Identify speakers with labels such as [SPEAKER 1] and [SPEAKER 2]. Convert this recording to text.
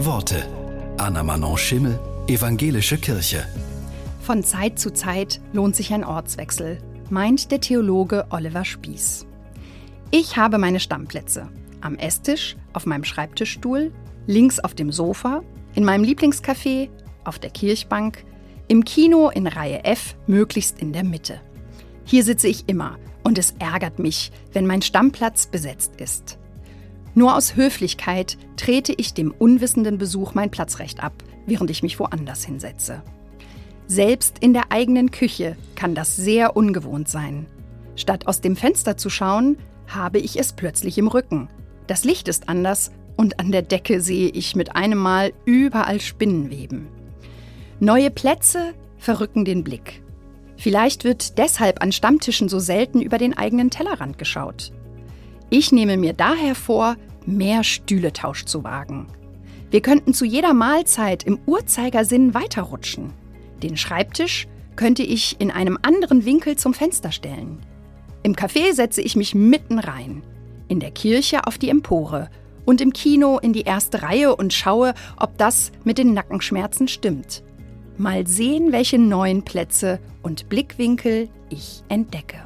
[SPEAKER 1] Worte. Anna Manon Schimmel, Evangelische Kirche.
[SPEAKER 2] Von Zeit zu Zeit lohnt sich ein Ortswechsel, meint der Theologe Oliver Spieß. Ich habe meine Stammplätze. Am Esstisch, auf meinem Schreibtischstuhl, links auf dem Sofa, in meinem Lieblingscafé, auf der Kirchbank, im Kino in Reihe F, möglichst in der Mitte. Hier sitze ich immer und es ärgert mich, wenn mein Stammplatz besetzt ist. Nur aus Höflichkeit trete ich dem unwissenden Besuch mein Platzrecht ab, während ich mich woanders hinsetze. Selbst in der eigenen Küche kann das sehr ungewohnt sein. Statt aus dem Fenster zu schauen, habe ich es plötzlich im Rücken. Das Licht ist anders und an der Decke sehe ich mit einem Mal überall Spinnenweben. Neue Plätze verrücken den Blick. Vielleicht wird deshalb an Stammtischen so selten über den eigenen Tellerrand geschaut. Ich nehme mir daher vor, mehr Stühletausch zu wagen. Wir könnten zu jeder Mahlzeit im Uhrzeigersinn weiterrutschen. Den Schreibtisch könnte ich in einem anderen Winkel zum Fenster stellen. Im Café setze ich mich mitten rein, in der Kirche auf die Empore und im Kino in die erste Reihe und schaue, ob das mit den Nackenschmerzen stimmt. Mal sehen, welche neuen Plätze und Blickwinkel ich entdecke.